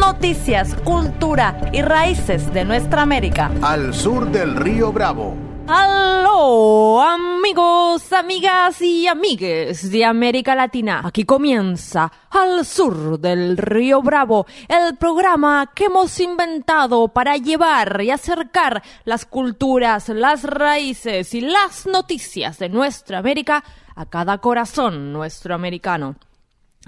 Noticias, cultura y raíces de nuestra América. Al sur del río Bravo. ¡Aló, amigos, amigas y amigues de América Latina! Aquí comienza Al Sur del Río Bravo, el programa que hemos inventado para llevar y acercar las culturas, las raíces y las noticias de nuestra América a cada corazón nuestro americano.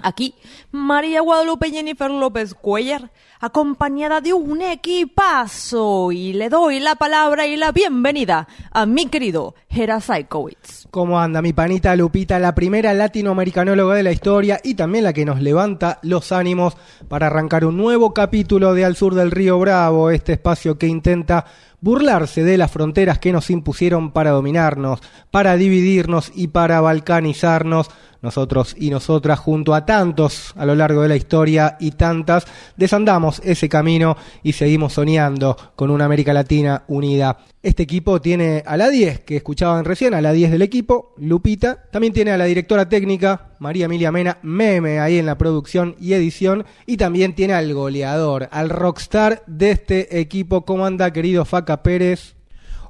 Aquí, María Guadalupe Jennifer López Cuellar, acompañada de un equipazo, y le doy la palabra y la bienvenida a mi querido Hera Saikowitz. ¿Cómo anda mi panita Lupita, la primera latinoamericanóloga de la historia y también la que nos levanta los ánimos para arrancar un nuevo capítulo de Al Sur del Río Bravo, este espacio que intenta burlarse de las fronteras que nos impusieron para dominarnos, para dividirnos y para balcanizarnos, nosotros y nosotras junto a tantos a lo largo de la historia y tantas, desandamos ese camino y seguimos soñando con una América Latina unida. Este equipo tiene a la 10 que escuchaban recién, a la 10 del equipo, Lupita, también tiene a la directora técnica, María Emilia Mena, meme ahí en la producción y edición, y también tiene al goleador, al rockstar de este equipo. ¿Cómo anda, querido Faca Pérez?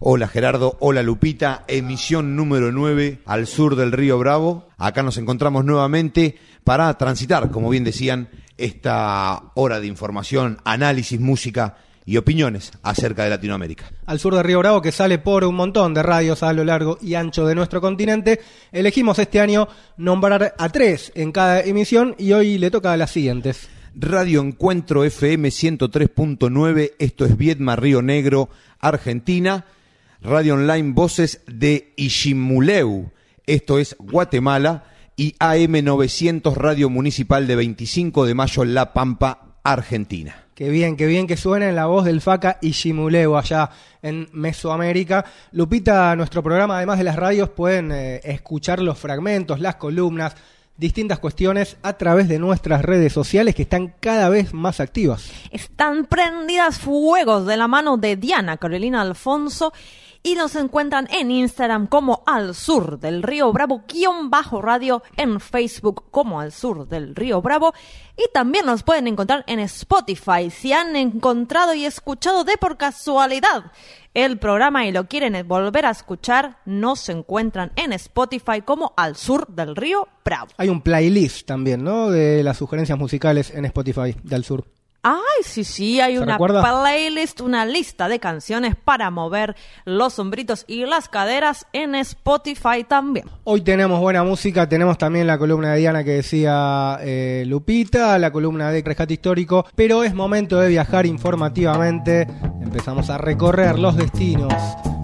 Hola Gerardo, hola Lupita, emisión número 9 al sur del río Bravo. Acá nos encontramos nuevamente para transitar, como bien decían, esta hora de información, análisis, música y opiniones acerca de Latinoamérica. Al sur del Río Bravo, que sale por un montón de radios a lo largo y ancho de nuestro continente, elegimos este año nombrar a tres en cada emisión y hoy le toca a las siguientes. Radio Encuentro FM 103.9, esto es Viedma Río Negro, Argentina. Radio Online Voces de Ishimuleu, esto es Guatemala, y AM900 Radio Municipal de 25 de Mayo, La Pampa, Argentina. Qué bien, qué bien que suena en la voz del Faca Ishimuleu allá en Mesoamérica. Lupita, nuestro programa, además de las radios, pueden eh, escuchar los fragmentos, las columnas, distintas cuestiones a través de nuestras redes sociales que están cada vez más activas. Están prendidas fuegos de la mano de Diana Carolina Alfonso y nos encuentran en Instagram como Al Sur del Río Bravo, guion bajo radio, en Facebook como Al Sur del Río Bravo y también nos pueden encontrar en Spotify si han encontrado y escuchado de por casualidad el programa y lo quieren volver a escuchar, nos encuentran en Spotify como Al Sur del Río Bravo. Hay un playlist también, ¿no? De las sugerencias musicales en Spotify del Sur. Ay, sí, sí, hay una playlist, una lista de canciones para mover los sombritos y las caderas en Spotify también. Hoy tenemos buena música, tenemos también la columna de Diana que decía eh, Lupita, la columna de Rescate Histórico, pero es momento de viajar informativamente. Empezamos a recorrer los destinos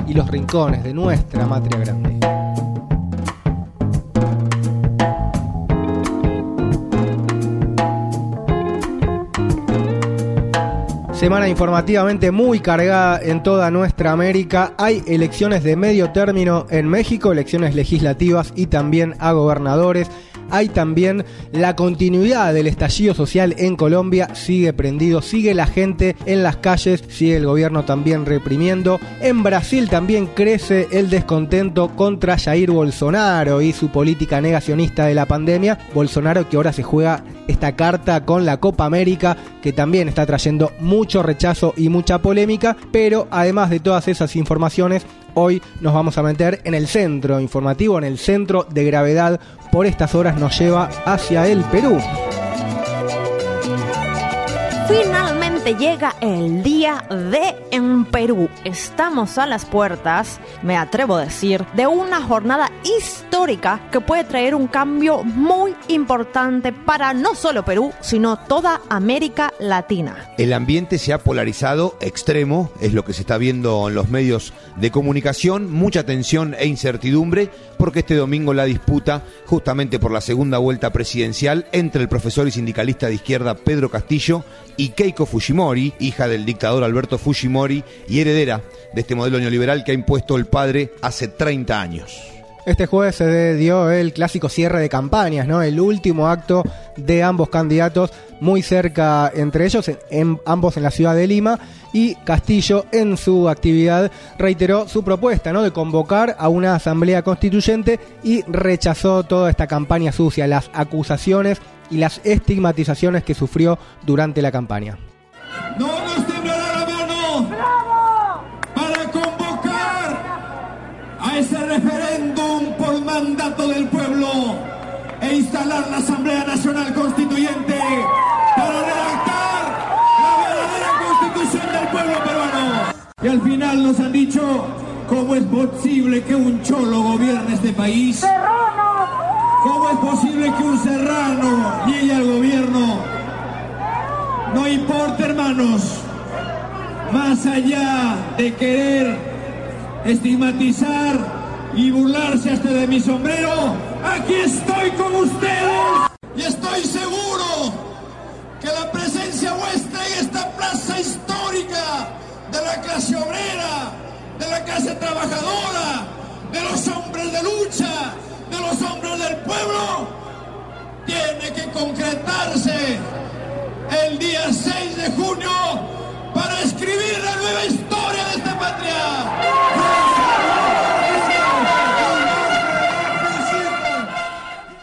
y los rincones de nuestra matria grande. Semana informativamente muy cargada en toda nuestra América. Hay elecciones de medio término en México, elecciones legislativas y también a gobernadores. Hay también la continuidad del estallido social en Colombia, sigue prendido, sigue la gente en las calles, sigue el gobierno también reprimiendo. En Brasil también crece el descontento contra Jair Bolsonaro y su política negacionista de la pandemia. Bolsonaro que ahora se juega esta carta con la Copa América, que también está trayendo mucho rechazo y mucha polémica, pero además de todas esas informaciones, hoy nos vamos a meter en el centro informativo, en el centro de gravedad por estas horas nos lleva hacia el Perú. Llega el día de en Perú. Estamos a las puertas, me atrevo a decir, de una jornada histórica que puede traer un cambio muy importante para no solo Perú, sino toda América Latina. El ambiente se ha polarizado extremo, es lo que se está viendo en los medios de comunicación, mucha tensión e incertidumbre, porque este domingo la disputa, justamente por la segunda vuelta presidencial, entre el profesor y sindicalista de izquierda Pedro Castillo y Keiko Fujimori, hija del dictador Alberto Fujimori y heredera de este modelo neoliberal que ha impuesto el padre hace 30 años. Este jueves se dio el clásico cierre de campañas, ¿no? El último acto de ambos candidatos, muy cerca entre ellos, ambos en la ciudad de Lima, y Castillo en su actividad reiteró su propuesta, ¿no? De convocar a una asamblea constituyente y rechazó toda esta campaña sucia, las acusaciones y las estigmatizaciones que sufrió durante la campaña. No nos temblará la mano para convocar a ese referéndum por mandato del pueblo e instalar la Asamblea Nacional Constituyente para redactar la verdadera constitución del pueblo peruano. Y al final nos han dicho cómo es posible que un cholo gobierne este país. ¿Cómo es posible que un serrano llegue al gobierno? No importa, hermanos, más allá de querer estigmatizar y burlarse hasta de mi sombrero, aquí estoy con ustedes y estoy seguro que la presencia vuestra en esta plaza histórica de la clase obrera, de la clase trabajadora, de los hombres de lucha, de los hombres del pueblo, tiene que concretarse el día 6 de junio para escribir la nueva historia de esta patria.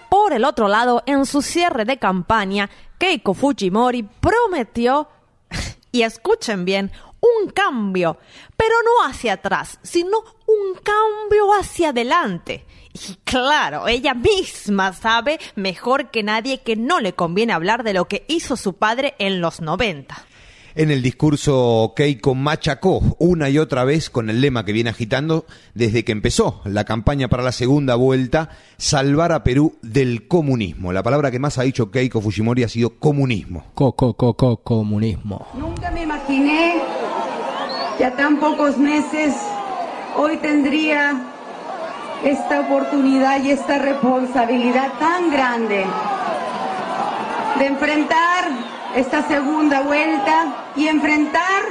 Por el otro lado, en su cierre de campaña, Keiko Fujimori prometió, y escuchen bien, un cambio, pero no hacia atrás, sino un cambio hacia adelante. Y claro, ella misma sabe mejor que nadie que no le conviene hablar de lo que hizo su padre en los 90. En el discurso, Keiko machacó una y otra vez con el lema que viene agitando desde que empezó la campaña para la segunda vuelta, salvar a Perú del comunismo. La palabra que más ha dicho Keiko Fujimori ha sido comunismo. Coco, coco, comunismo. Nunca me imaginé que a tan pocos meses hoy tendría esta oportunidad y esta responsabilidad tan grande de enfrentar esta segunda vuelta y enfrentar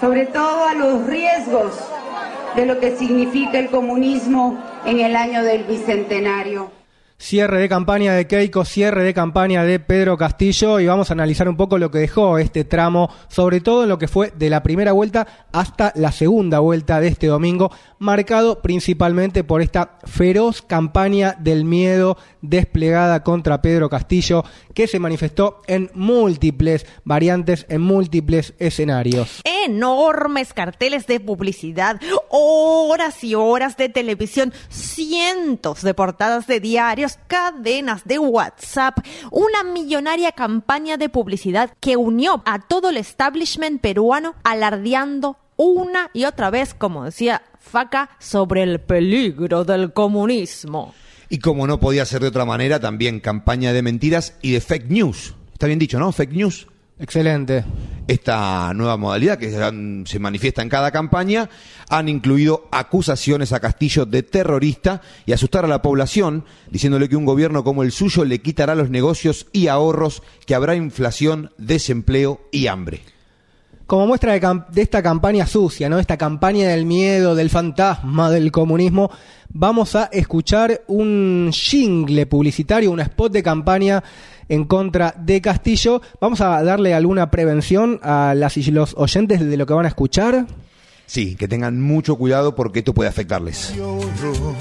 sobre todo a los riesgos de lo que significa el comunismo en el año del bicentenario. Cierre de campaña de Keiko, cierre de campaña de Pedro Castillo y vamos a analizar un poco lo que dejó este tramo, sobre todo en lo que fue de la primera vuelta hasta la segunda vuelta de este domingo, marcado principalmente por esta feroz campaña del miedo desplegada contra Pedro Castillo que se manifestó en múltiples variantes, en múltiples escenarios. Enormes carteles de publicidad, horas y horas de televisión, cientos de portadas de diarios, cadenas de WhatsApp, una millonaria campaña de publicidad que unió a todo el establishment peruano alardeando una y otra vez, como decía Faca, sobre el peligro del comunismo. Y como no podía ser de otra manera, también campaña de mentiras y de fake news. Está bien dicho, ¿no? Fake news. Excelente. Esta nueva modalidad que se manifiesta en cada campaña han incluido acusaciones a Castillo de terrorista y asustar a la población, diciéndole que un gobierno como el suyo le quitará los negocios y ahorros, que habrá inflación, desempleo y hambre como muestra de, de, esta campaña sucia, ¿no? Esta campaña del miedo, del fantasma, del comunismo, vamos a escuchar un jingle publicitario, un spot de campaña en contra de Castillo. Vamos a darle alguna prevención a las y los oyentes de lo que van a escuchar. Sí, que tengan mucho cuidado porque esto puede afectarles. Lloro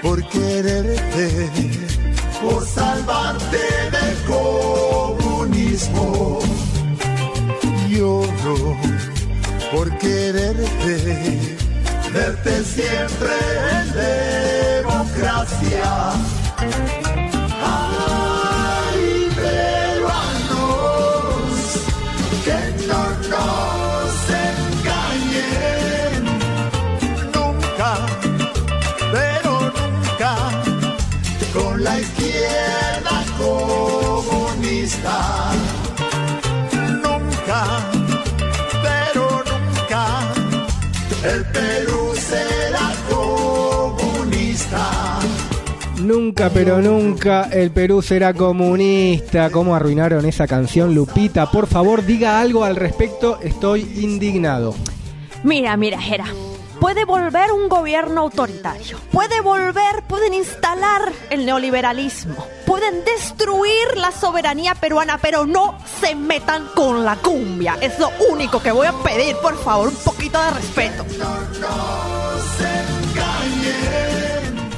por quererte, por salvarte del comunismo lloro por quererte, verte siempre en democracia. Nunca, pero nunca el Perú será comunista. ¿Cómo arruinaron esa canción, Lupita? Por favor, diga algo al respecto. Estoy indignado. Mira, mira, Jera. Puede volver un gobierno autoritario. Puede volver, pueden instalar el neoliberalismo. Pueden destruir la soberanía peruana, pero no se metan con la cumbia. Es lo único que voy a pedir, por favor, un poquito de respeto.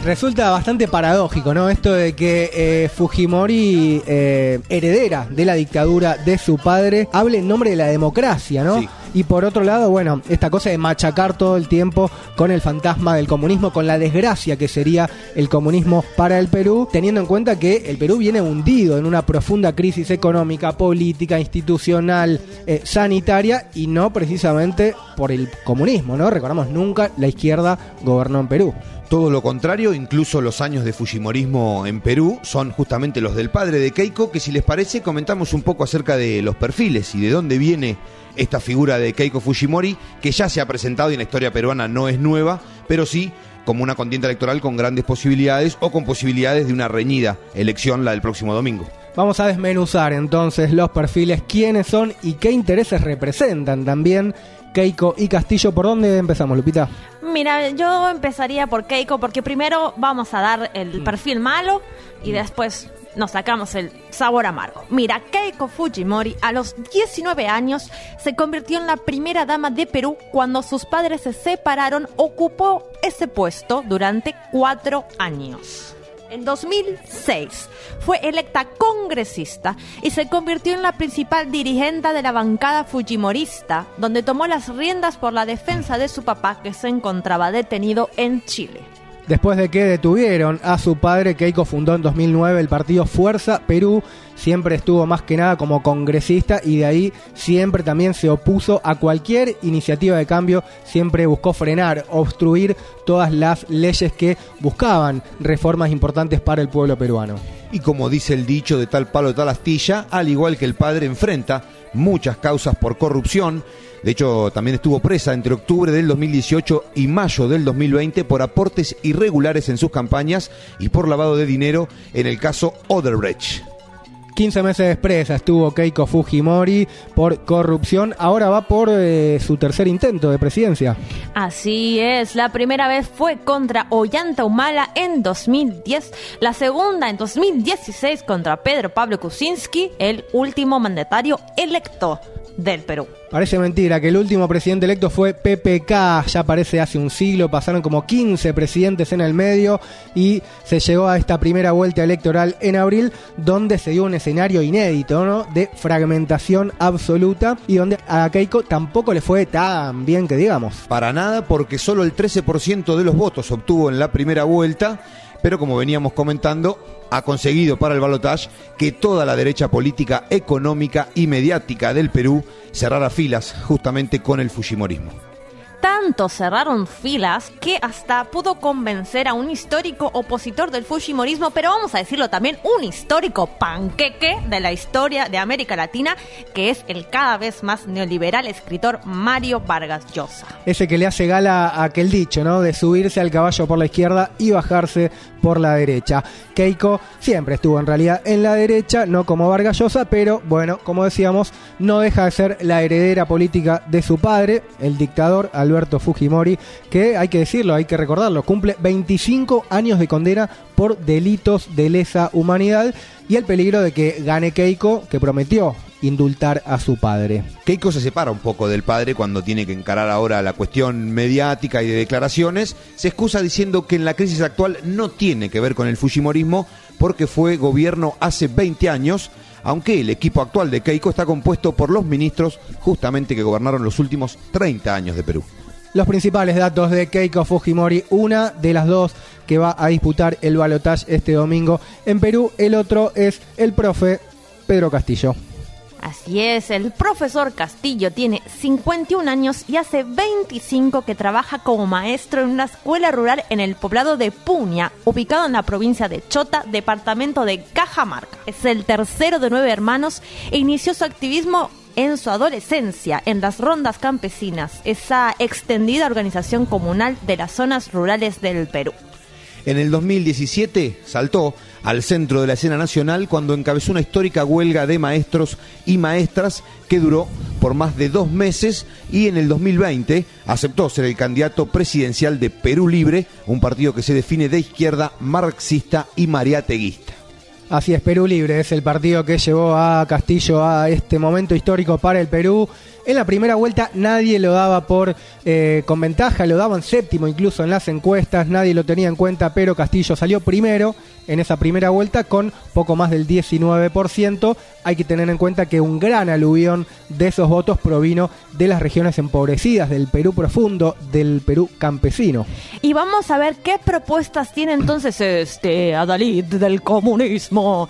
Resulta bastante paradójico, ¿no? Esto de que eh, Fujimori, eh, heredera de la dictadura de su padre, hable en nombre de la democracia, ¿no? Sí. Y por otro lado, bueno, esta cosa de machacar todo el tiempo con el fantasma del comunismo, con la desgracia que sería el comunismo para el Perú, teniendo en cuenta que el Perú viene hundido en una profunda crisis económica, política, institucional, eh, sanitaria y no precisamente por el comunismo, ¿no? Recordamos, nunca la izquierda gobernó en Perú. Todo lo contrario, incluso los años de Fujimorismo en Perú son justamente los del padre de Keiko, que si les parece comentamos un poco acerca de los perfiles y de dónde viene esta figura de Keiko Fujimori, que ya se ha presentado y en la historia peruana no es nueva, pero sí como una contienda electoral con grandes posibilidades o con posibilidades de una reñida elección la del próximo domingo. Vamos a desmenuzar entonces los perfiles, quiénes son y qué intereses representan también Keiko y Castillo. ¿Por dónde empezamos, Lupita? Mira, yo empezaría por Keiko porque primero vamos a dar el perfil malo y después nos sacamos el sabor amargo. Mira, Keiko Fujimori a los 19 años se convirtió en la primera dama de Perú cuando sus padres se separaron, ocupó ese puesto durante cuatro años. En 2006 fue electa congresista y se convirtió en la principal dirigente de la bancada fujimorista, donde tomó las riendas por la defensa de su papá que se encontraba detenido en Chile. Después de que detuvieron a su padre, Keiko fundó en 2009 el partido Fuerza Perú. Siempre estuvo más que nada como congresista y de ahí siempre también se opuso a cualquier iniciativa de cambio. Siempre buscó frenar, obstruir todas las leyes que buscaban reformas importantes para el pueblo peruano. Y como dice el dicho de tal palo tal astilla, al igual que el padre enfrenta muchas causas por corrupción. De hecho, también estuvo presa entre octubre del 2018 y mayo del 2020 por aportes irregulares en sus campañas y por lavado de dinero en el caso Odebrecht. 15 meses de presa estuvo Keiko Fujimori por corrupción. Ahora va por eh, su tercer intento de presidencia. Así es, la primera vez fue contra Ollanta Humala en 2010, la segunda en 2016 contra Pedro Pablo Kuczynski, el último mandatario electo del Perú. Parece mentira que el último presidente electo fue PPK, ya parece hace un siglo, pasaron como 15 presidentes en el medio y se llegó a esta primera vuelta electoral en abril donde se dio un escenario inédito, ¿no? De fragmentación absoluta y donde a Keiko tampoco le fue tan bien que digamos. Para nada, porque solo el 13% de los votos obtuvo en la primera vuelta, pero como veníamos comentando, ha conseguido para el balotaje que toda la derecha política, económica y mediática del Perú cerrara filas justamente con el Fujimorismo. Tanto cerraron filas que hasta pudo convencer a un histórico opositor del Fujimorismo, pero vamos a decirlo también, un histórico panqueque de la historia de América Latina, que es el cada vez más neoliberal escritor Mario Vargas Llosa. Ese que le hace gala aquel dicho, ¿no? De subirse al caballo por la izquierda y bajarse por la derecha. Keiko siempre estuvo en realidad en la derecha, no como Vargas Llosa, pero bueno, como decíamos, no deja de ser la heredera política de su padre, el dictador Alberto Fujimori, que hay que decirlo, hay que recordarlo, cumple 25 años de condena por delitos de lesa humanidad y el peligro de que gane Keiko, que prometió indultar a su padre. Keiko se separa un poco del padre cuando tiene que encarar ahora la cuestión mediática y de declaraciones. Se excusa diciendo que en la crisis actual no tiene que ver con el Fujimorismo porque fue gobierno hace 20 años, aunque el equipo actual de Keiko está compuesto por los ministros justamente que gobernaron los últimos 30 años de Perú. Los principales datos de Keiko Fujimori, una de las dos que va a disputar el balotaje este domingo en Perú, el otro es el profe Pedro Castillo. Así es, el profesor Castillo tiene 51 años y hace 25 que trabaja como maestro en una escuela rural en el poblado de Puña, ubicado en la provincia de Chota, departamento de Cajamarca. Es el tercero de nueve hermanos e inició su activismo en su adolescencia en las rondas campesinas, esa extendida organización comunal de las zonas rurales del Perú. En el 2017 saltó al centro de la escena nacional cuando encabezó una histórica huelga de maestros y maestras que duró por más de dos meses y en el 2020 aceptó ser el candidato presidencial de Perú Libre, un partido que se define de izquierda, marxista y mariateguista. Así es, Perú Libre. Es el partido que llevó a Castillo a este momento histórico para el Perú. En la primera vuelta nadie lo daba por eh, con ventaja, lo daban séptimo incluso en las encuestas, nadie lo tenía en cuenta, pero Castillo salió primero en esa primera vuelta con poco más del 19%. Hay que tener en cuenta que un gran aluvión de esos votos provino de las regiones empobrecidas, del Perú profundo, del Perú campesino. Y vamos a ver qué propuestas tiene entonces este Adalid del comunismo.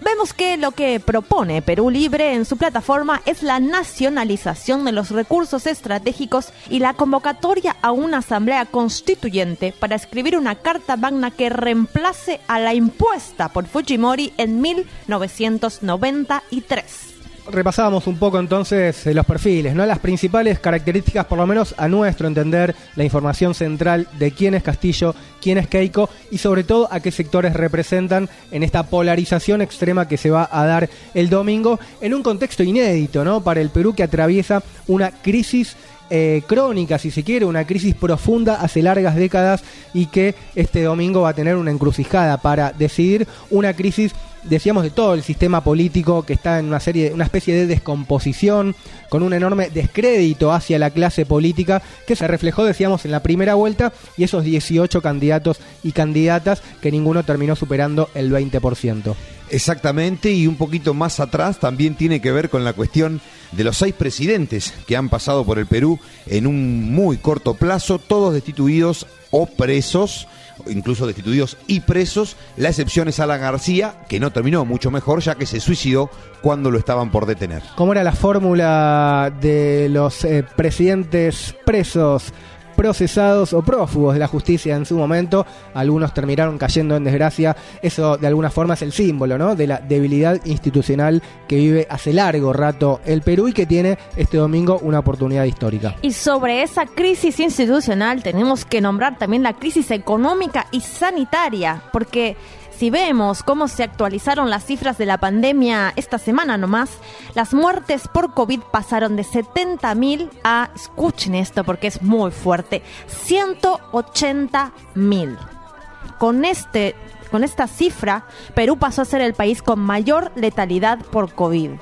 Vemos que lo que propone Perú Libre en su plataforma es la nacionalización de los recursos estratégicos y la convocatoria a una asamblea constituyente para escribir una carta magna que reemplace a la impuesta por Fujimori en 1993 repasábamos un poco entonces eh, los perfiles, ¿no? Las principales características, por lo menos a nuestro entender, la información central de quién es Castillo, quién es Keiko y sobre todo a qué sectores representan en esta polarización extrema que se va a dar el domingo en un contexto inédito, ¿no? Para el Perú que atraviesa una crisis eh, crónica, si se quiere, una crisis profunda hace largas décadas y que este domingo va a tener una encrucijada para decidir una crisis decíamos de todo el sistema político que está en una serie, una especie de descomposición, con un enorme descrédito hacia la clase política que se reflejó, decíamos, en la primera vuelta y esos 18 candidatos y candidatas que ninguno terminó superando el 20%. Exactamente, y un poquito más atrás también tiene que ver con la cuestión de los seis presidentes que han pasado por el Perú en un muy corto plazo, todos destituidos o presos incluso destituidos y presos. La excepción es Alan García, que no terminó mucho mejor, ya que se suicidó cuando lo estaban por detener. ¿Cómo era la fórmula de los eh, presidentes presos? Procesados o prófugos de la justicia en su momento. Algunos terminaron cayendo en desgracia. Eso de alguna forma es el símbolo ¿no? de la debilidad institucional que vive hace largo rato el Perú y que tiene este domingo una oportunidad histórica. Y sobre esa crisis institucional tenemos que nombrar también la crisis económica y sanitaria, porque si vemos cómo se actualizaron las cifras de la pandemia esta semana nomás, las muertes por COVID pasaron de 70.000 a, escuchen esto porque es muy fuerte, 180.000. Con este con esta cifra, Perú pasó a ser el país con mayor letalidad por COVID.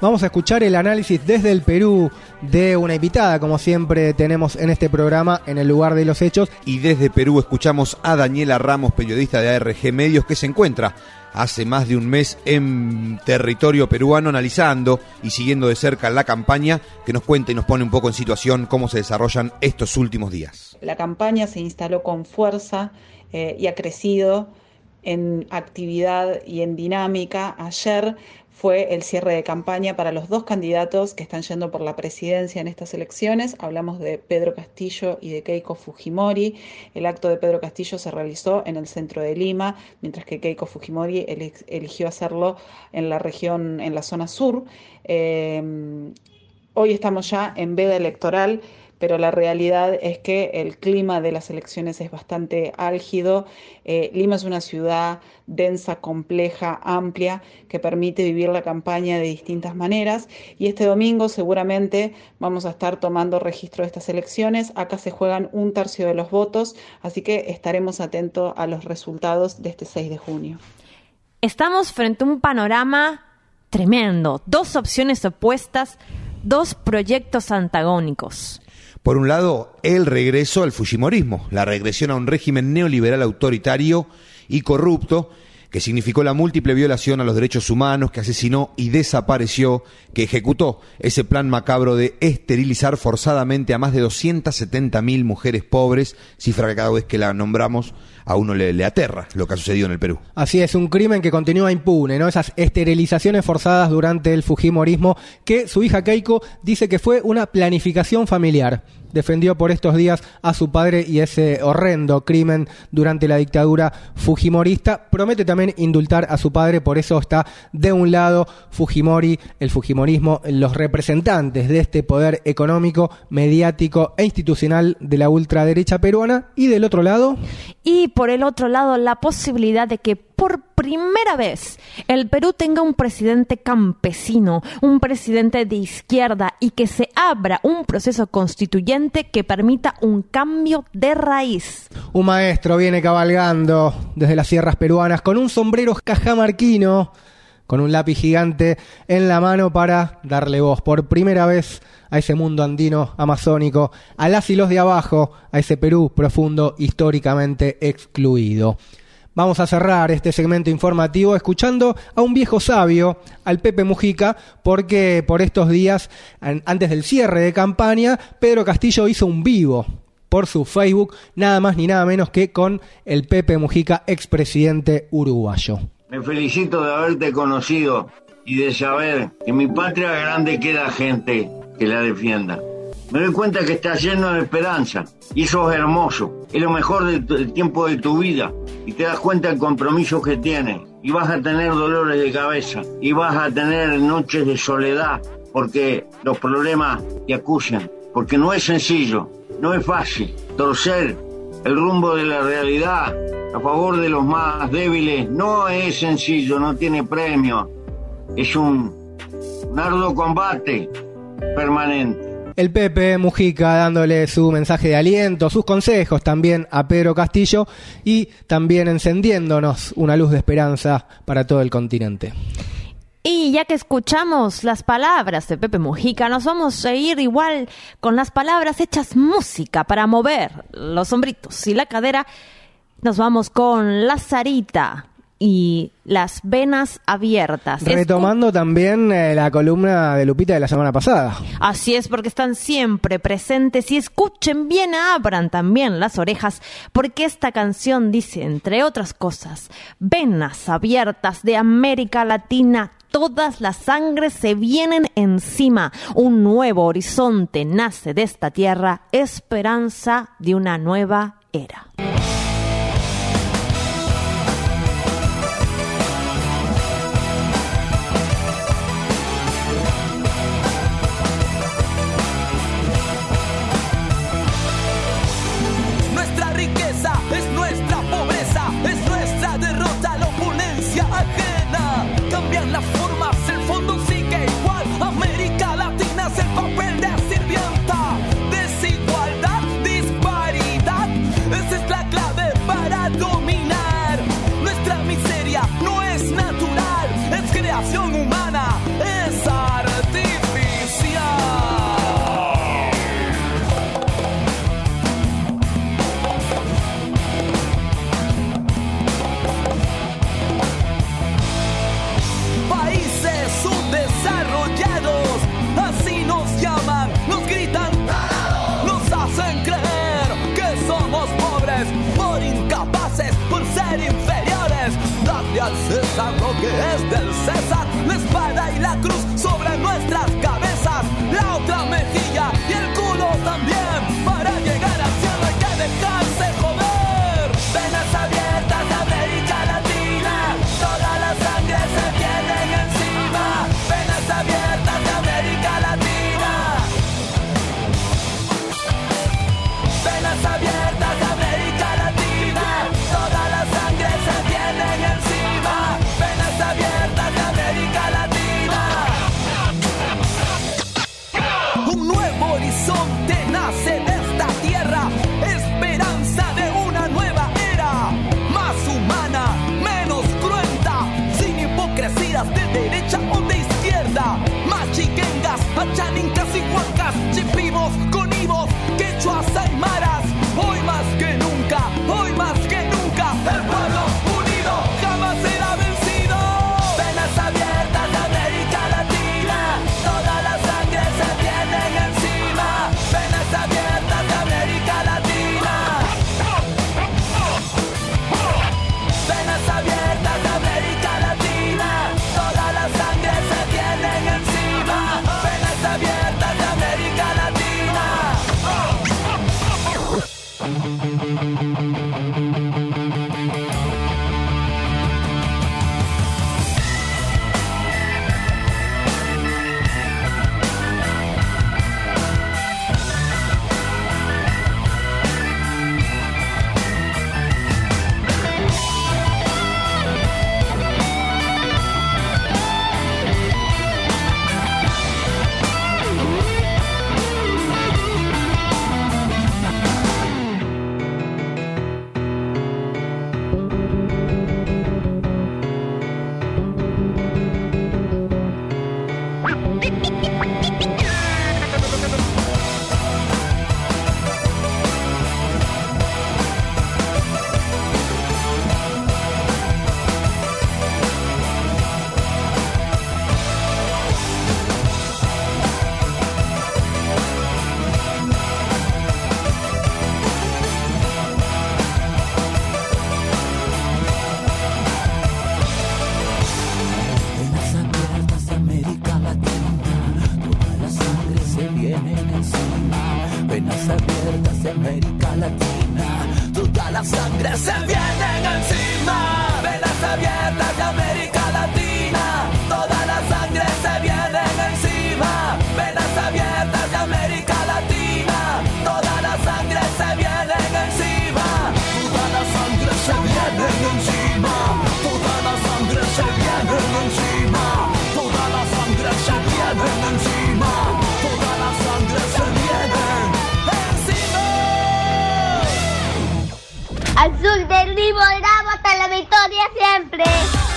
Vamos a escuchar el análisis desde el Perú de una invitada, como siempre tenemos en este programa, en el lugar de los hechos. Y desde Perú escuchamos a Daniela Ramos, periodista de ARG Medios, que se encuentra hace más de un mes en territorio peruano analizando y siguiendo de cerca la campaña, que nos cuenta y nos pone un poco en situación cómo se desarrollan estos últimos días. La campaña se instaló con fuerza eh, y ha crecido en actividad y en dinámica. Ayer fue el cierre de campaña para los dos candidatos que están yendo por la presidencia en estas elecciones. Hablamos de Pedro Castillo y de Keiko Fujimori. El acto de Pedro Castillo se realizó en el centro de Lima, mientras que Keiko Fujimori eligió hacerlo en la región, en la zona sur. Eh, hoy estamos ya en veda electoral pero la realidad es que el clima de las elecciones es bastante álgido. Eh, Lima es una ciudad densa, compleja, amplia, que permite vivir la campaña de distintas maneras. Y este domingo seguramente vamos a estar tomando registro de estas elecciones. Acá se juegan un tercio de los votos, así que estaremos atentos a los resultados de este 6 de junio. Estamos frente a un panorama tremendo, dos opciones opuestas, dos proyectos antagónicos. Por un lado, el regreso al Fujimorismo, la regresión a un régimen neoliberal autoritario y corrupto que significó la múltiple violación a los derechos humanos, que asesinó y desapareció, que ejecutó ese plan macabro de esterilizar forzadamente a más de 270.000 mujeres pobres, cifra que cada vez que la nombramos a uno le, le, aterra lo que ha sucedido en el Perú. Así es, un crimen que continúa impune, ¿no? Esas esterilizaciones forzadas durante el Fujimorismo, que su hija Keiko dice que fue una planificación familiar defendió por estos días a su padre y ese horrendo crimen durante la dictadura fujimorista. Promete también indultar a su padre, por eso está de un lado Fujimori, el fujimorismo, los representantes de este poder económico, mediático e institucional de la ultraderecha peruana y del otro lado. Y por el otro lado la posibilidad de que por primera vez el Perú tenga un presidente campesino, un presidente de izquierda y que se abra un proceso constituyente que permita un cambio de raíz. Un maestro viene cabalgando desde las sierras peruanas con un sombrero cajamarquino, con un lápiz gigante en la mano para darle voz por primera vez a ese mundo andino amazónico, a las y los de abajo, a ese Perú profundo históricamente excluido. Vamos a cerrar este segmento informativo escuchando a un viejo sabio, al Pepe Mujica, porque por estos días, antes del cierre de campaña, Pedro Castillo hizo un vivo por su Facebook, nada más ni nada menos que con el Pepe Mujica, expresidente uruguayo. Me felicito de haberte conocido y de saber que mi patria grande queda gente que la defienda. Me doy cuenta que estás lleno de esperanza y eso es hermoso. Es lo mejor del tiempo de tu vida y te das cuenta del compromiso que tienes. Y vas a tener dolores de cabeza y vas a tener noches de soledad porque los problemas te acusan. Porque no es sencillo, no es fácil torcer el rumbo de la realidad a favor de los más débiles. No es sencillo, no tiene premio. Es un, un arduo combate permanente. El Pepe Mujica dándole su mensaje de aliento, sus consejos también a Pedro Castillo y también encendiéndonos una luz de esperanza para todo el continente. Y ya que escuchamos las palabras de Pepe Mujica, nos vamos a ir igual con las palabras hechas música para mover los hombritos y la cadera. Nos vamos con La Sarita y las venas abiertas. Retomando también eh, la columna de Lupita de la semana pasada. Así es, porque están siempre presentes y escuchen bien, abran también las orejas, porque esta canción dice, entre otras cosas, venas abiertas de América Latina. Todas las sangres se vienen encima. Un nuevo horizonte nace de esta tierra, esperanza de una nueva era. algo que es del César. La espada y la cruz sobre nuestras cabezas, la otra mejilla y el culo también.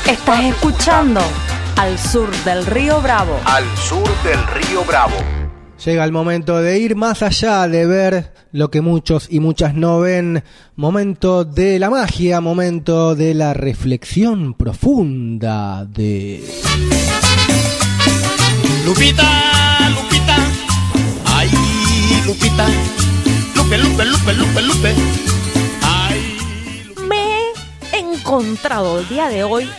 Estás escuchando al sur del río Bravo. Al sur del río Bravo. Llega el momento de ir más allá, de ver lo que muchos y muchas no ven. Momento de la magia, momento de la reflexión profunda de... Lupita, Lupita, ay, Lupita, Lupe, Lupe, Lupe, Lupe, Lupe. El día de hoy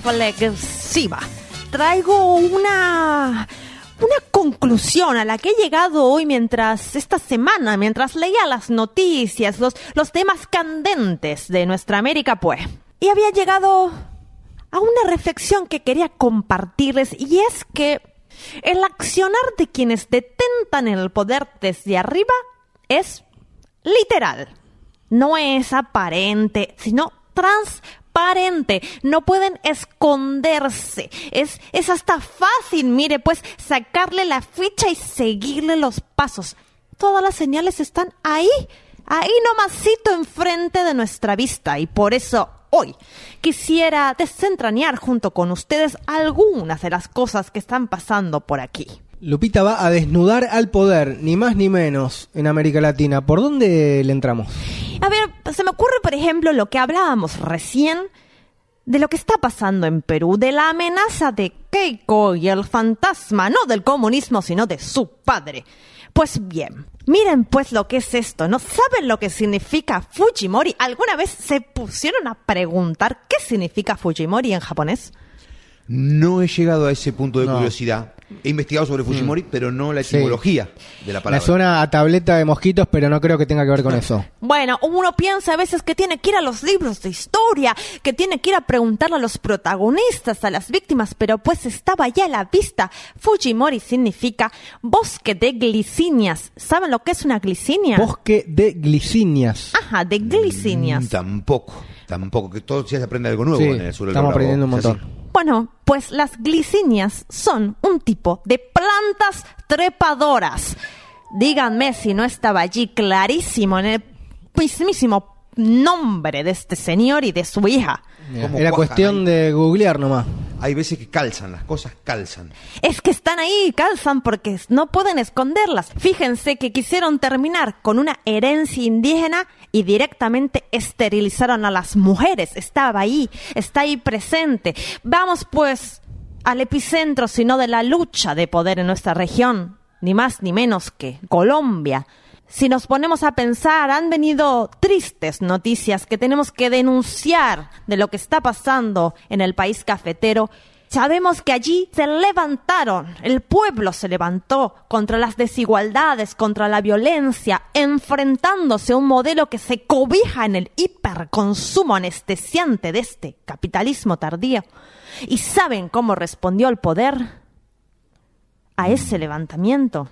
reflexiva. Traigo una una conclusión a la que he llegado hoy mientras esta semana, mientras leía las noticias, los, los temas candentes de nuestra América, pues. Y había llegado a una reflexión que quería compartirles y es que el accionar de quienes detentan el poder desde arriba es literal. No es aparente, sino transparente. No pueden esconderse. Es, es hasta fácil, mire, pues sacarle la ficha y seguirle los pasos. Todas las señales están ahí, ahí nomasito enfrente de nuestra vista y por eso hoy quisiera desentrañar junto con ustedes algunas de las cosas que están pasando por aquí. Lupita va a desnudar al poder, ni más ni menos, en América Latina. ¿Por dónde le entramos? A ver, se me ocurre, por ejemplo, lo que hablábamos recién de lo que está pasando en Perú, de la amenaza de Keiko y el fantasma, no del comunismo, sino de su padre. Pues bien, miren pues lo que es esto, ¿no? ¿Saben lo que significa Fujimori? ¿Alguna vez se pusieron a preguntar qué significa Fujimori en japonés? No he llegado a ese punto de No. curiosidad. He investigado sobre Fujimori, pero no la etimología de la Me palabra. suena a tableta de mosquitos, pero no creo que tenga que ver con eso. Bueno, uno piensa a veces que tiene que ir a los libros de historia, que tiene que ir a preguntarle a los protagonistas, a las víctimas, pero pues estaba ya a la vista. Fujimori significa bosque de glicinias. ¿Saben lo que es una glicinia? Bosque de glicinias. Ajá, de glicinias. Mm, tampoco, tampoco. Que todos los días se aprende algo nuevo Sí, en el sur del estamos Bravo. aprendiendo un Es así. montón. Bueno, pues las glicinias son un tipo de plantas trepadoras. Díganme si no estaba allí clarísimo en el mismísimo nombre de este señor y de su hija. ¿Cómo Era cuajan cuestión de googlear nomás. Hay veces que calzan, las cosas calzan. Es que están ahí, calzan porque no pueden esconderlas. Fíjense que quisieron terminar con una herencia indígena y directamente esterilizaron a las mujeres. Estaba ahí, está ahí presente. Vamos pues al epicentro, sino de la lucha de poder en nuestra región, ni más ni menos que Colombia. Si nos ponemos a pensar, han venido tristes noticias que tenemos que denunciar de lo que está pasando en el país cafetero. Sabemos que allí se levantaron, el pueblo se levantó contra las desigualdades, contra la violencia, enfrentándose a un modelo que se cobija en el hiperconsumo anestesiante de este capitalismo tardío. ¿Y saben cómo respondió el poder a ese levantamiento?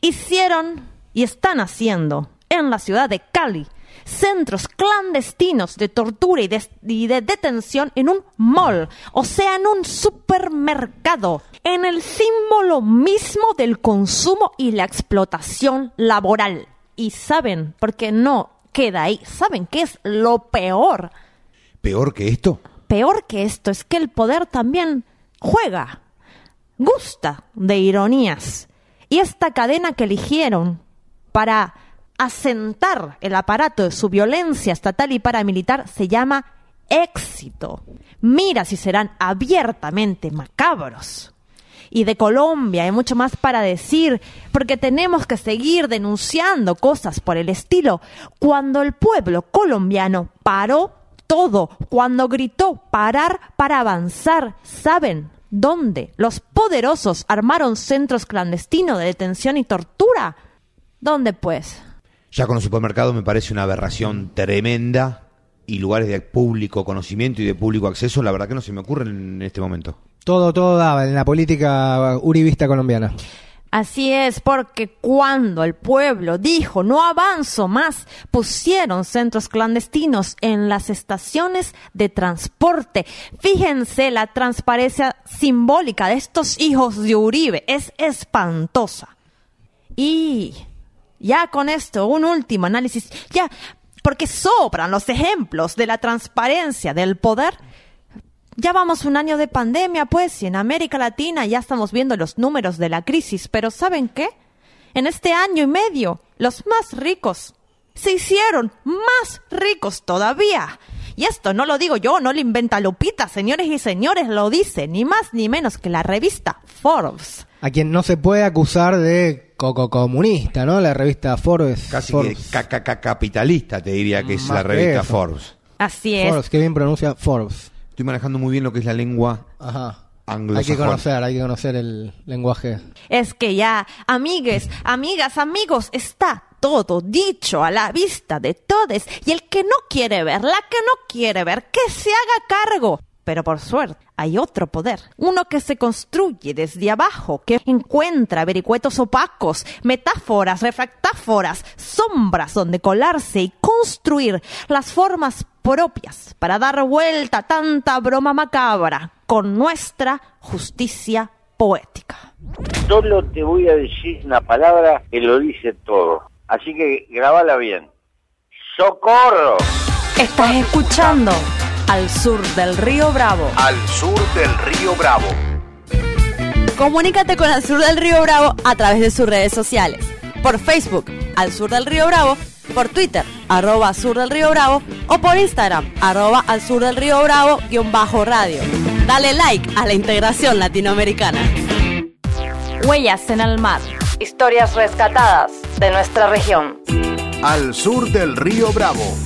Hicieron y están haciendo en la ciudad de Cali centros clandestinos de tortura y de, y de detención en un mall, o sea, en un supermercado, en el símbolo mismo del consumo y la explotación laboral. Y saben, porque no queda ahí, ¿saben qué es lo peor? ¿Peor que esto? Peor que esto es que el poder también juega, gusta de ironías. Y esta cadena que eligieron para asentar el aparato de su violencia estatal y paramilitar se llama éxito. Mira si serán abiertamente macabros. Y de Colombia hay mucho más para decir, porque tenemos que seguir denunciando cosas por el estilo. Cuando el pueblo colombiano paró todo, cuando gritó parar para avanzar, ¿saben dónde? Los poderosos armaron centros clandestinos de detención y tortura. ¿Dónde pues? Ya con los supermercados me parece una aberración tremenda y lugares de público conocimiento y de público acceso, la verdad que no se me ocurren en este momento. Todo, todo daba en la política uribista colombiana. Así es, porque cuando el pueblo dijo no avanzo más, pusieron centros clandestinos en las estaciones de transporte. Fíjense la transparencia simbólica de estos hijos de Uribe, es espantosa. Y ya con esto, un último análisis, ya, porque sobran los ejemplos de la transparencia del poder. Ya vamos un año de pandemia, pues, y en América Latina ya estamos viendo los números de la crisis, pero ¿saben qué? En este año y medio, los más ricos se hicieron más ricos todavía. Y esto no lo digo yo, no lo inventa Lupita, señores y señores, lo dice ni más ni menos que la revista Forbes. A quien no se puede acusar de coco comunista, ¿no? La revista Forbes. Casi Forbes. que ca- ca- ca- capitalista te diría que es Más la revista. Forbes. Así es. Forbes, que bien pronuncia Forbes. Estoy manejando muy bien lo que es la lengua Ajá. anglosajona. Hay que conocer, hay que conocer el lenguaje. Es que ya, amigues, amigas, amigos, está todo dicho a la vista de todos. Y el que no quiere ver, la que no quiere ver, que se haga cargo. Pero por suerte, hay otro poder. Uno que se construye desde abajo, que encuentra vericuetos opacos, metáforas, refractáforas, sombras donde colarse y construir las formas propias para dar vuelta a tanta broma macabra con nuestra justicia poética. Solo te voy a decir una palabra que lo dice todo. Así que grabala bien. ¡Socorro! Estás escuchando al sur del río Bravo. Al sur del río Bravo. Comunícate con Al Sur del Río Bravo a través de sus redes sociales. Por Facebook, Al Sur del Río Bravo, por Twitter, arroba Sur del Río Bravo, o por Instagram, arroba Al Sur del Río Bravo, guion bajo radio. Dale like a la integración latinoamericana. Huellas en el mar. Historias rescatadas de nuestra región. Al sur del río Bravo.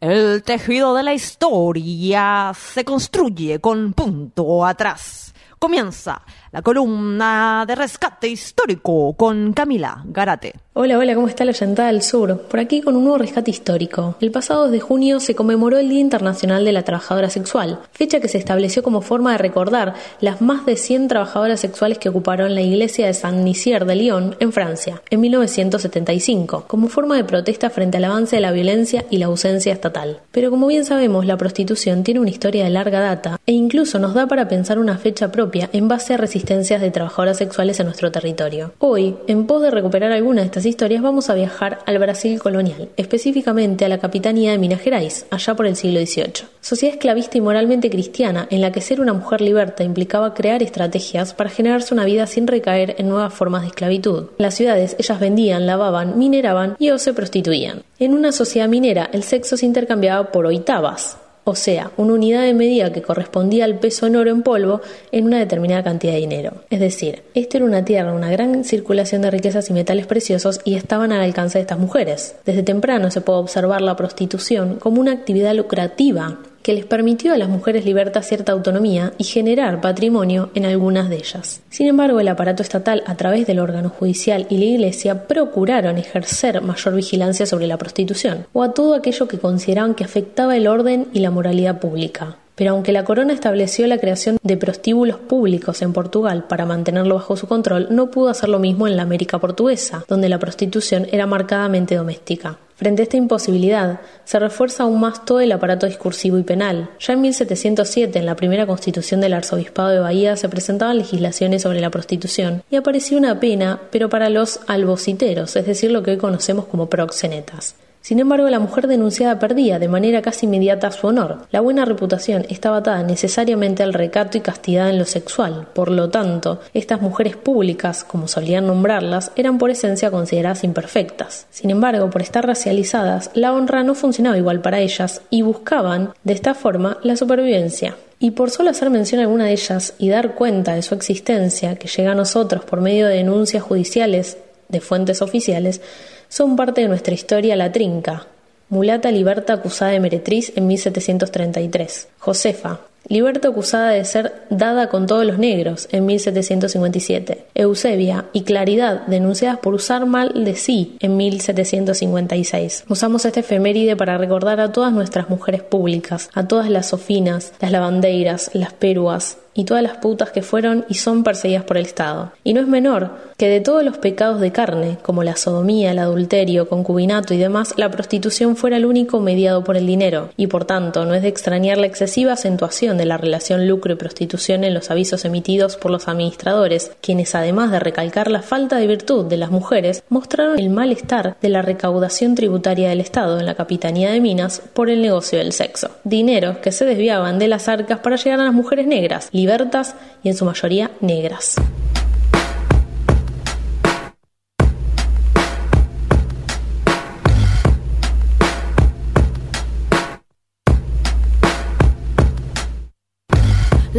El tejido de la historia se construye con punto atrás. Comienza la columna de rescate histórico con Camila Garate. Hola, hola, ¿cómo está la llantada del sur? Por aquí con un nuevo rescate histórico. El pasado 2 de junio se conmemoró el Día Internacional de la Trabajadora Sexual, fecha que se estableció como forma de recordar las más de 100 trabajadoras sexuales que ocuparon la iglesia de Saint-Nizier de Lyon, en Francia, en 1975, como forma de protesta frente al avance de la violencia y la ausencia estatal. Pero como bien sabemos, la prostitución tiene una historia de larga data e incluso nos da para pensar una fecha propia en base a resistencias de trabajadoras sexuales en nuestro territorio. Hoy, en pos de recuperar alguna de estas historias, vamos a viajar al Brasil colonial, específicamente a la capitanía de Minas Gerais, allá por el siglo XVIII. Sociedad esclavista y moralmente cristiana, en la que ser una mujer liberta implicaba crear estrategias para generarse una vida sin recaer en nuevas formas de esclavitud. En las ciudades, ellas vendían, lavaban, mineraban y o se prostituían. En una sociedad minera, el sexo se intercambiaba por oitavas, o sea, una unidad de medida que correspondía al peso en oro en polvo en una determinada cantidad de dinero. Es decir, esto era una tierra, una gran circulación de riquezas y metales preciosos y estaban al alcance de estas mujeres. Desde temprano se puede observar la prostitución como una actividad lucrativa que les permitió a las mujeres libertar cierta autonomía y generar patrimonio en algunas de ellas. Sin embargo, el aparato estatal, a través del órgano judicial y la Iglesia, procuraron ejercer mayor vigilancia sobre la prostitución o a todo aquello que consideraban que afectaba el orden y la moralidad pública. Pero aunque la corona estableció la creación de prostíbulos públicos en Portugal para mantenerlo bajo su control, no pudo hacer lo mismo en la América portuguesa, donde la prostitución era marcadamente doméstica. Frente a esta imposibilidad, se refuerza aún más todo el aparato discursivo y penal. Ya en 1707, en la primera constitución del Arzobispado de Bahía, se presentaban legislaciones sobre la prostitución y apareció una pena, pero para los albociteros, es decir, lo que hoy conocemos como proxenetas. Sin embargo, la mujer denunciada perdía de manera casi inmediata su honor. La buena reputación estaba atada necesariamente al recato y castidad en lo sexual. Por lo tanto, estas mujeres públicas, como solían nombrarlas, eran por esencia consideradas imperfectas. Sin embargo, por estar racializadas, la honra no funcionaba igual para ellas y buscaban, de esta forma, la supervivencia. Y por solo hacer mención a alguna de ellas y dar cuenta de su existencia, que llega a nosotros por medio de denuncias judiciales de fuentes oficiales, son parte de nuestra historia la trinca. Mulata liberta acusada de meretriz en 1733. Josefa. Liberta acusada de ser dada con todos los negros en 1757. Eusebia y Claridad denunciadas por usar mal de sí en 1756. Usamos este efeméride para recordar a todas nuestras mujeres públicas, a todas las sofinas, las lavandeiras, las peruas, y todas las putas que fueron y son perseguidas por el Estado. Y no es menor que de todos los pecados de carne, como la sodomía, el adulterio, concubinato y demás, la prostitución fuera el único mediado por el dinero, y por tanto no es de extrañar la excesiva acentuación de la relación lucro y prostitución en los avisos emitidos por los administradores, quienes además de recalcar la falta de virtud de las mujeres, mostraron el malestar de la recaudación tributaria del Estado en la Capitanía de Minas por el negocio del sexo. Dineros que se desviaban de las arcas para llegar a las mujeres negras, libertas y en su mayoría negras.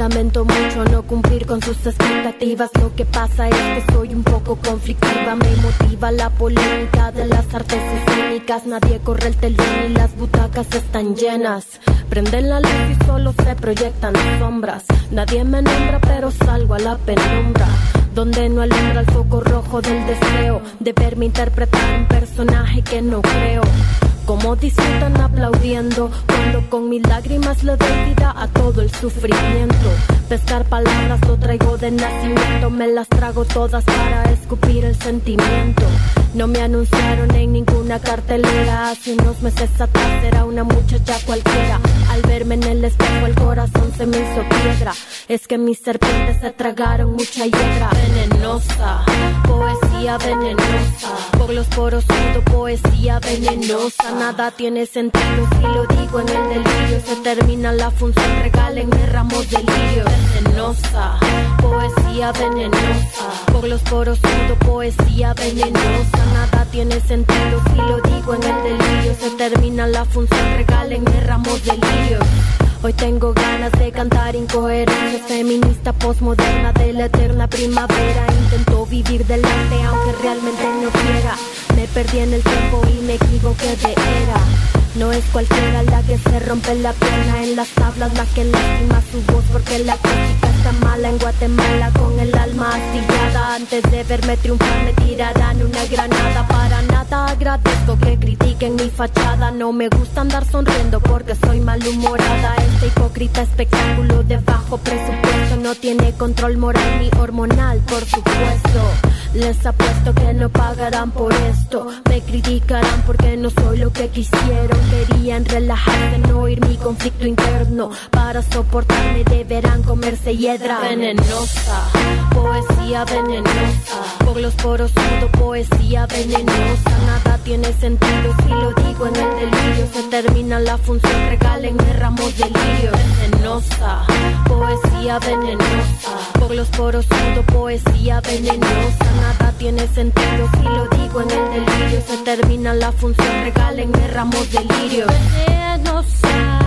Lamento mucho no cumplir con sus expectativas. Lo que pasa es que soy un poco conflictiva. Me motiva la polémica de las artes escénicas. Nadie corre el telón y las butacas están llenas. Prenden la luz y solo se proyectan las sombras. Nadie me nombra, pero salgo a la penumbra. Donde no alumbra el foco rojo del deseo de verme interpretar un personaje que no creo. Como disfrutan aplaudiendo cuando con mis lágrimas le doy vida a todo el sufrimiento. Pescar palabras lo traigo de nacimiento, me las trago todas para escupir el sentimiento. No me anunciaron en ninguna cartelera, hace unos meses atrás era una muchacha cualquiera. Al verme en el espejo el corazón se me hizo piedra. Es que mis serpientes se tragaron mucha hiedra venenosa, poesía venenosa. Por los poros siento poesía venenosa. Nada tiene sentido si lo digo en el delirio. Se termina la función, regálenme ramos de lirio. Venenosa, poesía venenosa. Por los poros siento poesía venenosa. Nada tiene sentido si lo digo en el delirio. Se termina la función, regálenme ramos de lirio. Hoy tengo ganas de cantar incoherencias feminista postmoderna de la eterna primavera. Intento vivir delante aunque realmente no quiera. Me perdí en el tiempo y me equivoqué de era. No es cualquiera la que se rompe la pierna en las tablas, la que lastima su voz porque la crítica está mala en Guatemala con el alma astillada. Antes de verme triunfar me tirarán una granada. Para nada agradezco que critiquen mi fachada. No me gusta andar sonriendo porque soy malhumorada. Este hipócrita espectáculo de bajo presupuesto no tiene control moral ni hormonal, por supuesto. Les apuesto que no pagarán por esto. Me criticarán porque no soy lo que quisieron. Querían relajarse, no oír mi conflicto interno. Para soportarme deberán comerse hiedra venenosa. Poesía venenosa. Por los poros siento poesía venenosa. Nada tiene sentido si lo digo en el delirio. Se termina la función, regálenme ramos de lirio. Venenosa. Poesía venenosa. Por los poros siento poesía venenosa. Nada tiene sentido si lo digo en el delirio. Se termina la función, regálenme ramos de lirio. Venenosa.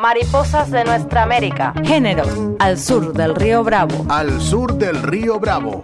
Mariposas de nuestra América. Género. Al sur del Río Bravo. Al sur del río Bravo.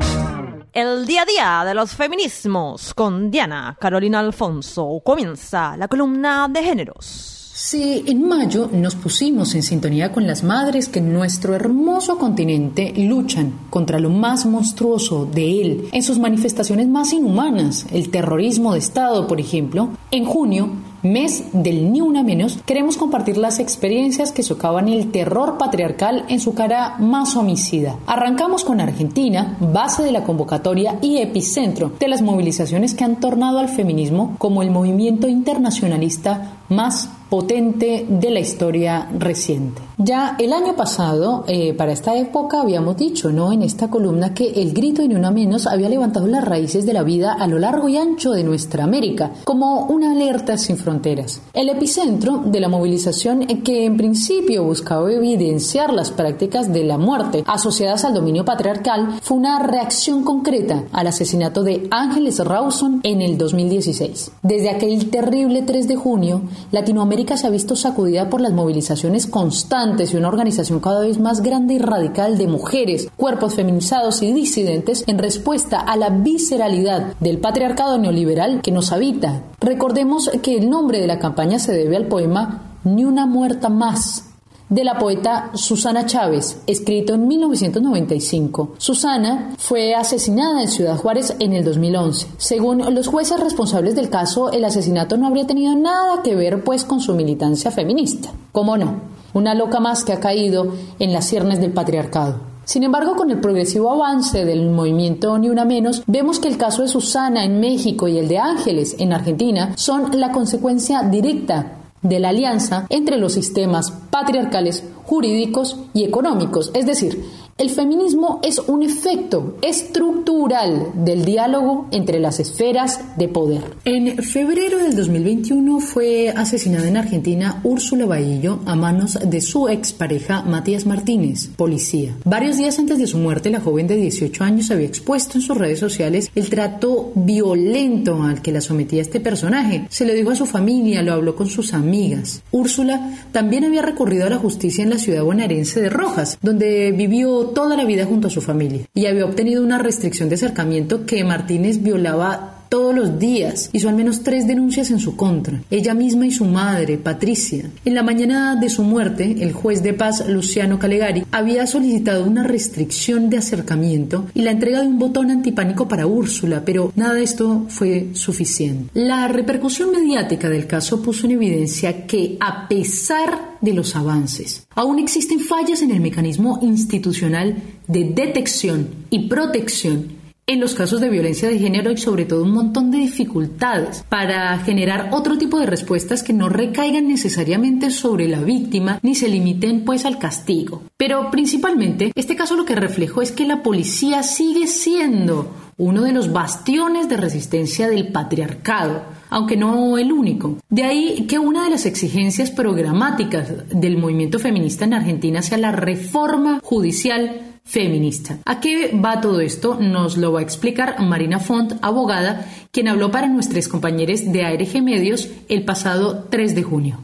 El día a día de los feminismos con Diana Carolina Alfonso comienza la columna de géneros. Si en mayo nos pusimos en sintonía con las madres que en nuestro hermoso continente luchan contra lo más monstruoso de él, en sus manifestaciones más inhumanas, el terrorismo de Estado, por ejemplo, en junio, mes del Ni Una Menos, queremos compartir las experiencias que socavan el terror patriarcal en su cara más homicida. Arrancamos con Argentina, base de la convocatoria y epicentro de las movilizaciones que han tornado al feminismo como el movimiento internacionalista más potente de la historia reciente. Ya el año pasado, eh, para esta época, habíamos dicho, ¿no? En esta columna que el grito de Una Menos había levantado las raíces de la vida a lo largo y ancho de nuestra América, como una alerta sin fronteras. El epicentro de la movilización que en principio buscaba evidenciar las prácticas de la muerte asociadas al dominio patriarcal fue una reacción concreta al asesinato de Ángeles Rawson en el 2016. Desde aquel terrible 3 de junio, Latinoamérica se ha visto sacudida por las movilizaciones constantes y una organización cada vez más grande y radical de mujeres, cuerpos feminizados y disidentes en respuesta a la visceralidad del patriarcado neoliberal que nos habita. Recordemos que el nombre de la campaña se debe al poema Ni una muerta más de la poeta Susana Chávez, escrito en 1995. Susana fue asesinada en Ciudad Juárez en el 2011. Según los jueces responsables del caso, el asesinato no habría tenido nada que ver pues con su militancia feminista. ¿Cómo no? una loca más que ha caído en las ciernes del patriarcado. Sin embargo, con el progresivo avance del movimiento Ni Una Menos, vemos que el caso de Susana en México y el de Ángeles en Argentina son la consecuencia directa de la alianza entre los sistemas patriarcales, jurídicos y económicos, es decir, el feminismo es un efecto estructural del diálogo entre las esferas de poder. En febrero del 2021 fue asesinada en Argentina Úrsula Bahillo a manos de su expareja Matías Martínez, policía. Varios días antes de su muerte, la joven de 18 años había expuesto en sus redes sociales el trato violento al que la sometía este personaje. Se lo dijo a su familia, lo habló con sus amigas. Úrsula también había recurrido a la justicia en la ciudad bonaerense de Rojas, donde vivió toda la vida junto a su familia. Y había obtenido una restricción de acercamiento que Martínez violaba todos los días. Hizo al menos tres denuncias en su contra, ella misma y su madre, Patricia. En la mañana de su muerte, el juez de paz, Luciano Calegari, había solicitado una restricción de acercamiento y la entrega de un botón antipánico para Úrsula, pero nada de esto fue suficiente. La repercusión mediática del caso puso en evidencia que, a pesar de los avances, aún existen fallas en el mecanismo institucional de detección y protección en los casos de violencia de género y sobre todo un montón de dificultades para generar otro tipo de respuestas que no recaigan necesariamente sobre la víctima ni se limiten pues al castigo. Pero principalmente este caso lo que reflejó es que la policía sigue siendo uno de los bastiones de resistencia del patriarcado, aunque no el único. De ahí que una de las exigencias programáticas del movimiento feminista en Argentina sea la reforma judicial feminista. ¿A qué va todo esto? Nos lo va a explicar Marina Font, abogada, quien habló para nuestros compañeros de ARG Medios el pasado 3 de junio.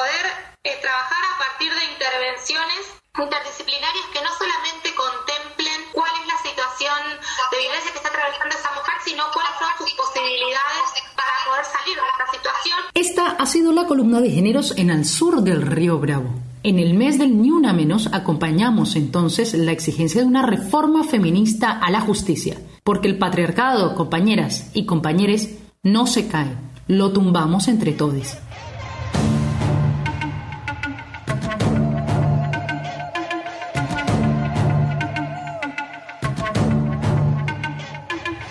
Poder eh, trabajar a partir de intervenciones interdisciplinarias que no solamente contemplen cuál es la situación de violencia que está atravesando esa mujer, sino cuáles son sus posibilidades para poder salir de esta situación. Esta ha sido la columna de géneros en el sur del río Bravo. En el mes del Ni Una Menos acompañamos entonces la exigencia de una reforma feminista a la justicia, porque el patriarcado, compañeras y compañeros, no se cae, lo tumbamos entre todos.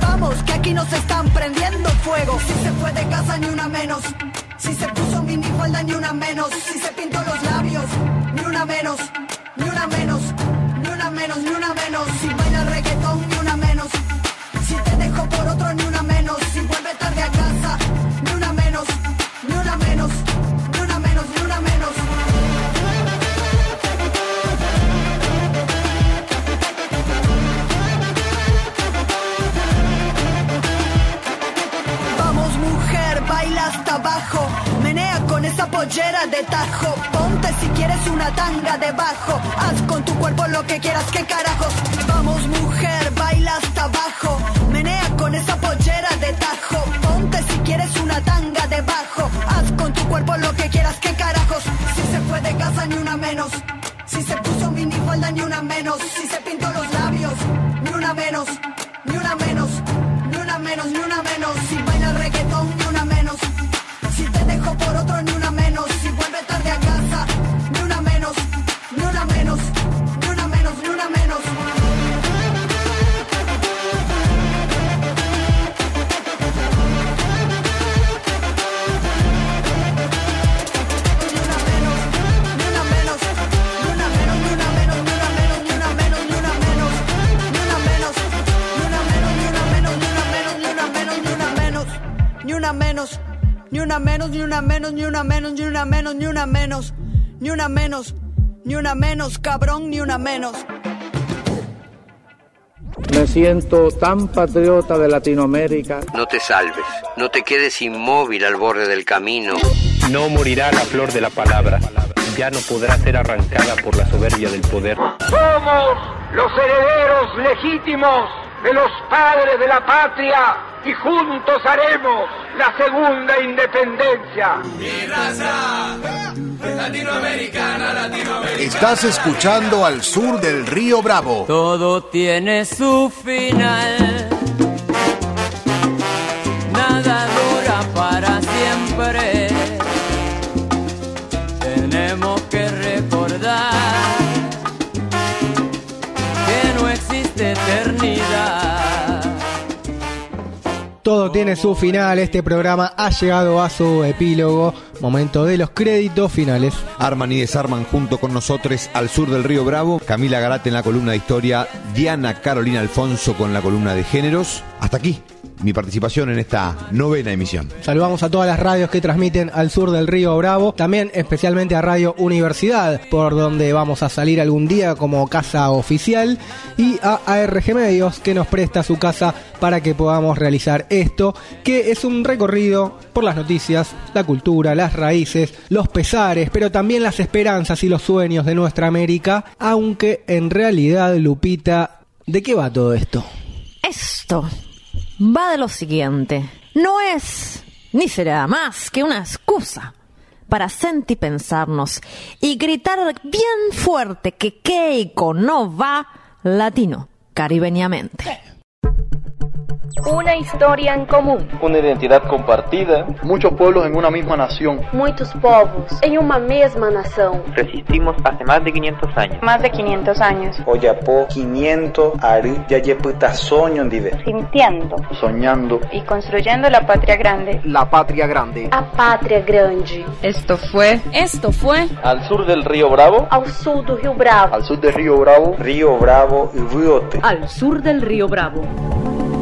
Vamos, que aquí nos están prendiendo fuego. Si se fue de casa, ni una menos. Si se puso minifalda, ni una menos. Si se pintó los labios, ni una menos. Ni una menos. Ni una menos, ni una menos. Si baila reggaetón, pollera de tajo. Ponte si quieres una tanga debajo. Haz con tu cuerpo lo que quieras, qué carajos. Vamos mujer, baila hasta abajo. Menea con esa pollera de tajo. Ponte si quieres una tanga debajo. Haz con tu cuerpo lo que quieras, qué carajos. Si se fue de casa ni una menos. Si se puso minifalda ni una menos. Si se una menos, ni una menos, ni una menos, ni una menos, cabrón, ni una menos. Me siento tan patriota de Latinoamérica. No te salves, no te quedes inmóvil al borde del camino. No morirá la flor de la palabra, ya no podrá ser arrancada por la soberbia del poder. Somos los herederos legítimos de los padres de la patria y juntos haremos la segunda independencia. Mi raza, latinoamericana, latinoamericana. Estás escuchando al sur del río Bravo. Todo tiene su final. Tiene su final, este programa ha llegado a su epílogo, momento de los créditos finales. Arman y desarman junto con nosotros al sur del río Bravo, Camila Garate en la columna de historia, Diana Carolina Alfonso con la columna de géneros. Hasta aquí mi participación en esta novena emisión. Saludamos a todas las radios que transmiten al sur del río Bravo, también especialmente a Radio Universidad, por donde vamos a salir algún día como casa oficial, y a ARG Medios, que nos presta su casa para que podamos realizar esto, que es un recorrido por las noticias, la cultura, las raíces, los pesares, pero también las esperanzas y los sueños de nuestra América, aunque en realidad, Lupita, ¿de qué va todo esto? Esto va de lo siguiente. No es ni será más que una excusa para sentipensarnos y gritar bien fuerte que Keiko no va latino caribeñamente. Una historia en común. Una identidad compartida. Muchos pueblos en una misma nación. Muitos povos em uma mesma nação. Resistimos hace más de 500 años. Más de 500 años. Oyapo 500 ari yayeputa soño ndive. Sintiendo. Soñando. Y construyendo la patria grande. La patria grande. A pátria grande. Esto fue. Esto fue. Al sur del río Bravo. Ao sul do Rio Bravo. Al sur del río Bravo. Río Bravo y Riote. Al sur del río Bravo.